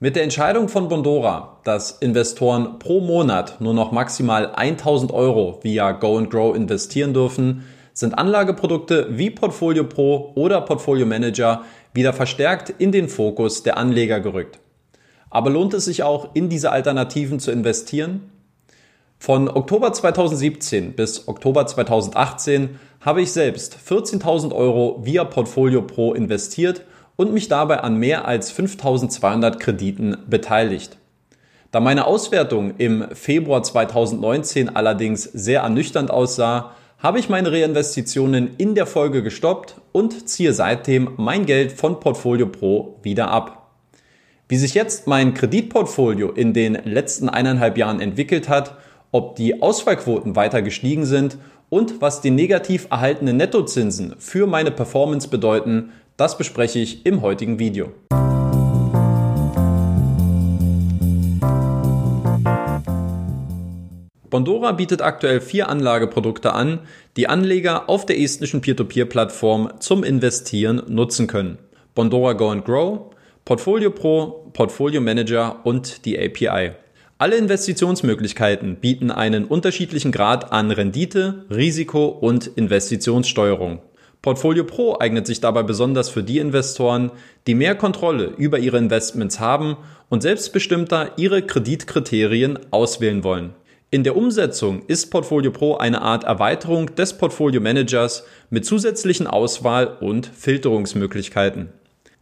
Mit der Entscheidung von Bondora, dass Investoren pro Monat nur noch maximal 1000 Euro via Go and Grow investieren dürfen, sind Anlageprodukte wie Portfolio Pro oder Portfolio Manager wieder verstärkt in den Fokus der Anleger gerückt. Aber lohnt es sich auch, in diese Alternativen zu investieren? Von Oktober 2017 bis Oktober 2018 habe ich selbst 14.000 Euro via Portfolio Pro investiert und mich dabei an mehr als 5200 Krediten beteiligt. Da meine Auswertung im Februar 2019 allerdings sehr ernüchternd aussah, habe ich meine Reinvestitionen in der Folge gestoppt und ziehe seitdem mein Geld von Portfolio Pro wieder ab. Wie sich jetzt mein Kreditportfolio in den letzten eineinhalb Jahren entwickelt hat, ob die Ausfallquoten weiter gestiegen sind und was die negativ erhaltenen Nettozinsen für meine Performance bedeuten, das bespreche ich im heutigen Video. Bondora bietet aktuell vier Anlageprodukte an, die Anleger auf der estnischen Peer-to-Peer-Plattform zum Investieren nutzen können. Bondora Go and Grow, Portfolio Pro, Portfolio Manager und die API. Alle Investitionsmöglichkeiten bieten einen unterschiedlichen Grad an Rendite, Risiko und Investitionssteuerung. Portfolio Pro eignet sich dabei besonders für die Investoren, die mehr Kontrolle über ihre Investments haben und selbstbestimmter ihre Kreditkriterien auswählen wollen. In der Umsetzung ist Portfolio Pro eine Art Erweiterung des Portfolio Managers mit zusätzlichen Auswahl- und Filterungsmöglichkeiten.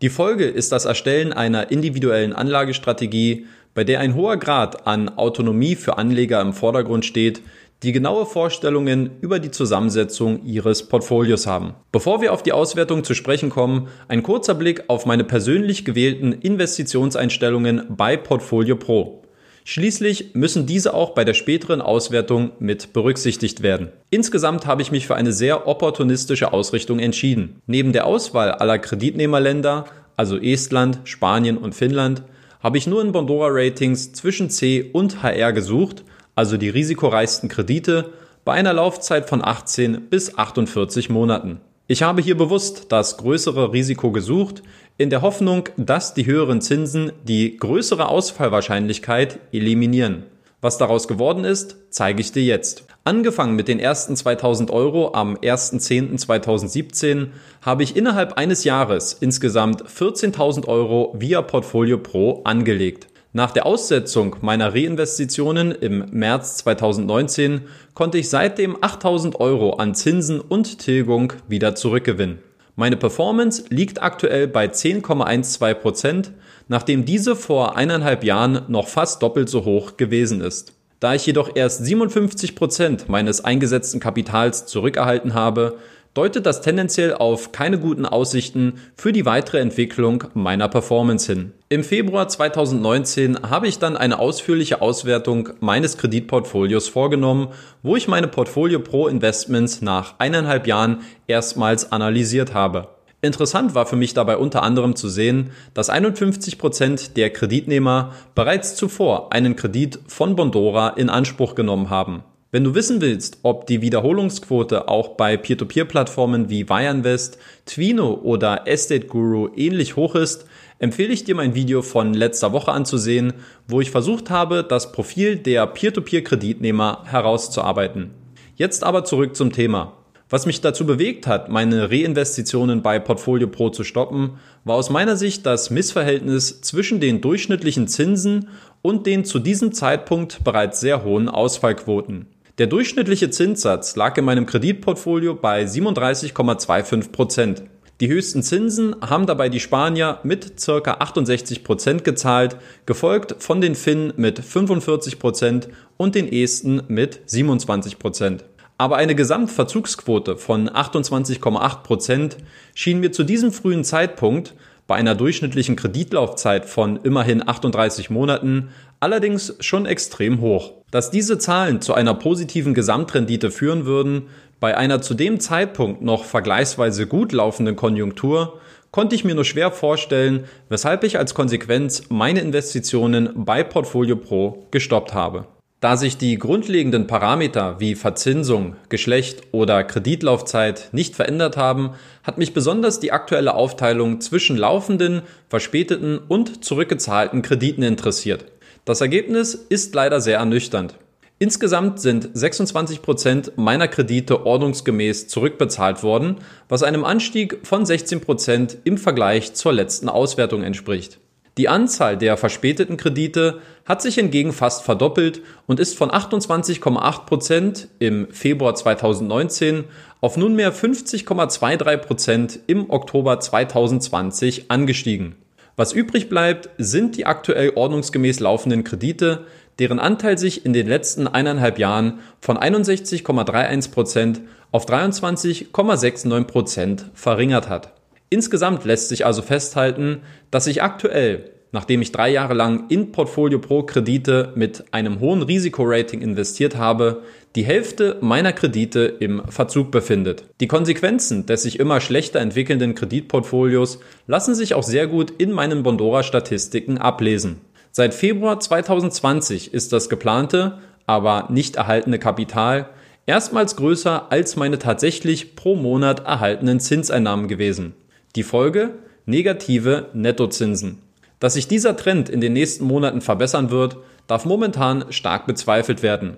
Die Folge ist das Erstellen einer individuellen Anlagestrategie, bei der ein hoher Grad an Autonomie für Anleger im Vordergrund steht, die genaue Vorstellungen über die Zusammensetzung Ihres Portfolios haben. Bevor wir auf die Auswertung zu sprechen kommen, ein kurzer Blick auf meine persönlich gewählten Investitionseinstellungen bei Portfolio Pro. Schließlich müssen diese auch bei der späteren Auswertung mit berücksichtigt werden. Insgesamt habe ich mich für eine sehr opportunistische Ausrichtung entschieden. Neben der Auswahl aller Kreditnehmerländer, also Estland, Spanien und Finnland, habe ich nur in Bondora Ratings zwischen C und HR gesucht also die risikoreichsten Kredite, bei einer Laufzeit von 18 bis 48 Monaten. Ich habe hier bewusst das größere Risiko gesucht, in der Hoffnung, dass die höheren Zinsen die größere Ausfallwahrscheinlichkeit eliminieren. Was daraus geworden ist, zeige ich dir jetzt. Angefangen mit den ersten 2000 Euro am 1.10.2017 habe ich innerhalb eines Jahres insgesamt 14.000 Euro via Portfolio Pro angelegt. Nach der Aussetzung meiner Reinvestitionen im März 2019 konnte ich seitdem 8000 Euro an Zinsen und Tilgung wieder zurückgewinnen. Meine Performance liegt aktuell bei 10,12 Prozent, nachdem diese vor eineinhalb Jahren noch fast doppelt so hoch gewesen ist. Da ich jedoch erst 57 Prozent meines eingesetzten Kapitals zurückerhalten habe, deutet das tendenziell auf keine guten Aussichten für die weitere Entwicklung meiner Performance hin. Im Februar 2019 habe ich dann eine ausführliche Auswertung meines Kreditportfolios vorgenommen, wo ich meine Portfolio Pro Investments nach eineinhalb Jahren erstmals analysiert habe. Interessant war für mich dabei unter anderem zu sehen, dass 51 Prozent der Kreditnehmer bereits zuvor einen Kredit von Bondora in Anspruch genommen haben. Wenn du wissen willst, ob die Wiederholungsquote auch bei Peer-to-Peer-Plattformen wie Wireinvest, Twino oder Estate Guru ähnlich hoch ist, empfehle ich dir mein Video von letzter Woche anzusehen, wo ich versucht habe, das Profil der Peer-to-Peer-Kreditnehmer herauszuarbeiten. Jetzt aber zurück zum Thema. Was mich dazu bewegt hat, meine Reinvestitionen bei Portfolio Pro zu stoppen, war aus meiner Sicht das Missverhältnis zwischen den durchschnittlichen Zinsen und den zu diesem Zeitpunkt bereits sehr hohen Ausfallquoten. Der durchschnittliche Zinssatz lag in meinem Kreditportfolio bei 37,25 Prozent. Die höchsten Zinsen haben dabei die Spanier mit circa 68 Prozent gezahlt, gefolgt von den Finnen mit 45 Prozent und den Esten mit 27 Prozent. Aber eine Gesamtverzugsquote von 28,8 Prozent schien mir zu diesem frühen Zeitpunkt bei einer durchschnittlichen Kreditlaufzeit von immerhin 38 Monaten allerdings schon extrem hoch. Dass diese Zahlen zu einer positiven Gesamtrendite führen würden, bei einer zu dem Zeitpunkt noch vergleichsweise gut laufenden Konjunktur, konnte ich mir nur schwer vorstellen, weshalb ich als Konsequenz meine Investitionen bei Portfolio Pro gestoppt habe. Da sich die grundlegenden Parameter wie Verzinsung, Geschlecht oder Kreditlaufzeit nicht verändert haben, hat mich besonders die aktuelle Aufteilung zwischen laufenden, verspäteten und zurückgezahlten Krediten interessiert. Das Ergebnis ist leider sehr ernüchternd. Insgesamt sind 26 Prozent meiner Kredite ordnungsgemäß zurückbezahlt worden, was einem Anstieg von 16 Prozent im Vergleich zur letzten Auswertung entspricht. Die Anzahl der verspäteten Kredite hat sich hingegen fast verdoppelt und ist von 28,8 Prozent im Februar 2019 auf nunmehr 50,23 Prozent im Oktober 2020 angestiegen. Was übrig bleibt, sind die aktuell ordnungsgemäß laufenden Kredite, deren Anteil sich in den letzten eineinhalb Jahren von 61,31 Prozent auf 23,69 Prozent verringert hat. Insgesamt lässt sich also festhalten, dass ich aktuell, nachdem ich drei Jahre lang in Portfolio Pro Kredite mit einem hohen Risikorating investiert habe, die Hälfte meiner Kredite im Verzug befindet. Die Konsequenzen des sich immer schlechter entwickelnden Kreditportfolios lassen sich auch sehr gut in meinen Bondora-Statistiken ablesen. Seit Februar 2020 ist das geplante, aber nicht erhaltene Kapital erstmals größer als meine tatsächlich pro Monat erhaltenen Zinseinnahmen gewesen. Die Folge? Negative Nettozinsen. Dass sich dieser Trend in den nächsten Monaten verbessern wird, darf momentan stark bezweifelt werden.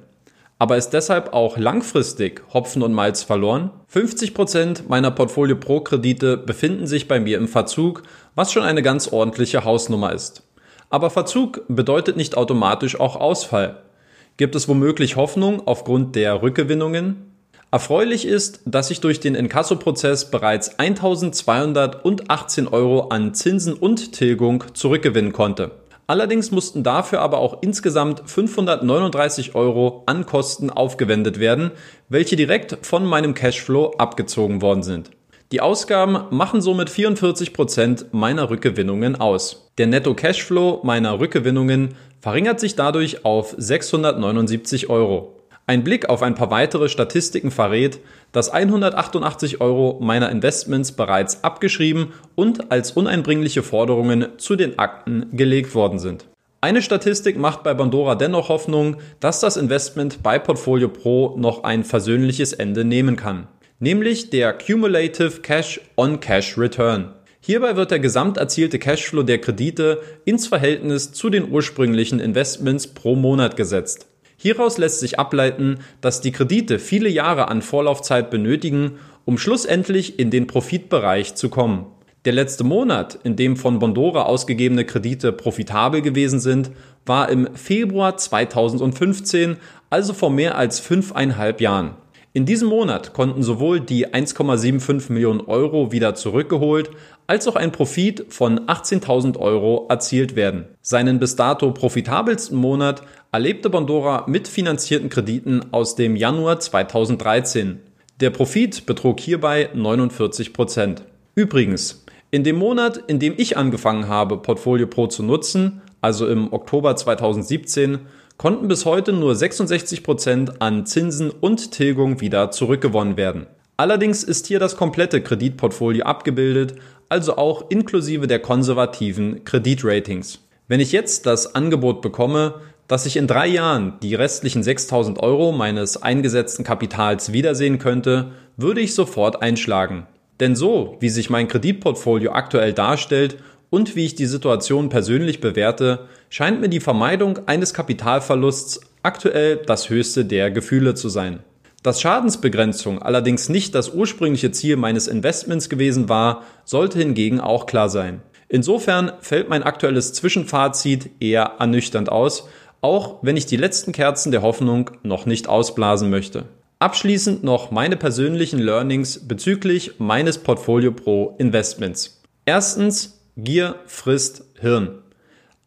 Aber ist deshalb auch langfristig Hopfen und Malz verloren? 50 Prozent meiner Portfolio Pro Kredite befinden sich bei mir im Verzug, was schon eine ganz ordentliche Hausnummer ist. Aber Verzug bedeutet nicht automatisch auch Ausfall. Gibt es womöglich Hoffnung aufgrund der Rückgewinnungen? Erfreulich ist, dass ich durch den Inkasso-Prozess bereits 1218 Euro an Zinsen und Tilgung zurückgewinnen konnte. Allerdings mussten dafür aber auch insgesamt 539 Euro an Kosten aufgewendet werden, welche direkt von meinem Cashflow abgezogen worden sind. Die Ausgaben machen somit 44 Prozent meiner Rückgewinnungen aus. Der Netto-Cashflow meiner Rückgewinnungen verringert sich dadurch auf 679 Euro. Ein Blick auf ein paar weitere Statistiken verrät, dass 188 Euro meiner Investments bereits abgeschrieben und als uneinbringliche Forderungen zu den Akten gelegt worden sind. Eine Statistik macht bei Bandora dennoch Hoffnung, dass das Investment bei Portfolio Pro noch ein versöhnliches Ende nehmen kann, nämlich der Cumulative Cash on Cash Return. Hierbei wird der gesamt erzielte Cashflow der Kredite ins Verhältnis zu den ursprünglichen Investments pro Monat gesetzt. Hieraus lässt sich ableiten, dass die Kredite viele Jahre an Vorlaufzeit benötigen, um schlussendlich in den Profitbereich zu kommen. Der letzte Monat, in dem von Bondora ausgegebene Kredite profitabel gewesen sind, war im Februar 2015, also vor mehr als fünfeinhalb Jahren. In diesem Monat konnten sowohl die 1,75 Millionen Euro wieder zurückgeholt, als auch ein Profit von 18.000 Euro erzielt werden. Seinen bis dato profitabelsten Monat erlebte Bondora mit finanzierten Krediten aus dem Januar 2013. Der Profit betrug hierbei 49 Prozent. Übrigens, in dem Monat, in dem ich angefangen habe, Portfolio Pro zu nutzen, also im Oktober 2017, konnten bis heute nur 66 Prozent an Zinsen und Tilgung wieder zurückgewonnen werden. Allerdings ist hier das komplette Kreditportfolio abgebildet, also auch inklusive der konservativen Kreditratings. Wenn ich jetzt das Angebot bekomme, dass ich in drei Jahren die restlichen 6000 Euro meines eingesetzten Kapitals wiedersehen könnte, würde ich sofort einschlagen. Denn so, wie sich mein Kreditportfolio aktuell darstellt und wie ich die Situation persönlich bewerte, scheint mir die Vermeidung eines Kapitalverlusts aktuell das höchste der Gefühle zu sein. Dass Schadensbegrenzung allerdings nicht das ursprüngliche Ziel meines Investments gewesen war, sollte hingegen auch klar sein. Insofern fällt mein aktuelles Zwischenfazit eher ernüchternd aus, auch wenn ich die letzten Kerzen der Hoffnung noch nicht ausblasen möchte. Abschließend noch meine persönlichen Learnings bezüglich meines Portfolio Pro Investments. Erstens, Gier frisst Hirn.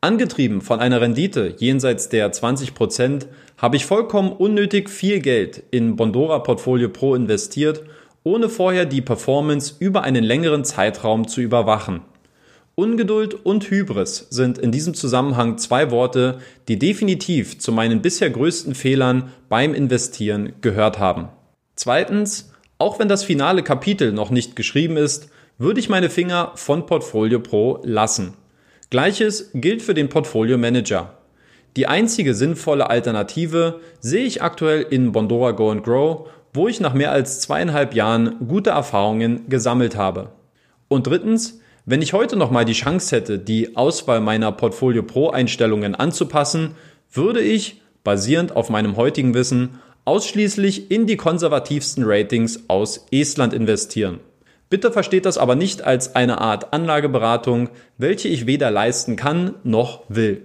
Angetrieben von einer Rendite jenseits der 20 Prozent habe ich vollkommen unnötig viel Geld in Bondora Portfolio Pro investiert, ohne vorher die Performance über einen längeren Zeitraum zu überwachen. Ungeduld und Hybris sind in diesem Zusammenhang zwei Worte, die definitiv zu meinen bisher größten Fehlern beim Investieren gehört haben. Zweitens, auch wenn das finale Kapitel noch nicht geschrieben ist, würde ich meine Finger von Portfolio Pro lassen. Gleiches gilt für den Portfolio Manager. Die einzige sinnvolle Alternative sehe ich aktuell in Bondora Go and Grow, wo ich nach mehr als zweieinhalb Jahren gute Erfahrungen gesammelt habe. Und drittens, wenn ich heute nochmal die Chance hätte, die Auswahl meiner Portfolio Pro Einstellungen anzupassen, würde ich, basierend auf meinem heutigen Wissen, ausschließlich in die konservativsten Ratings aus Estland investieren. Bitte versteht das aber nicht als eine Art Anlageberatung, welche ich weder leisten kann noch will.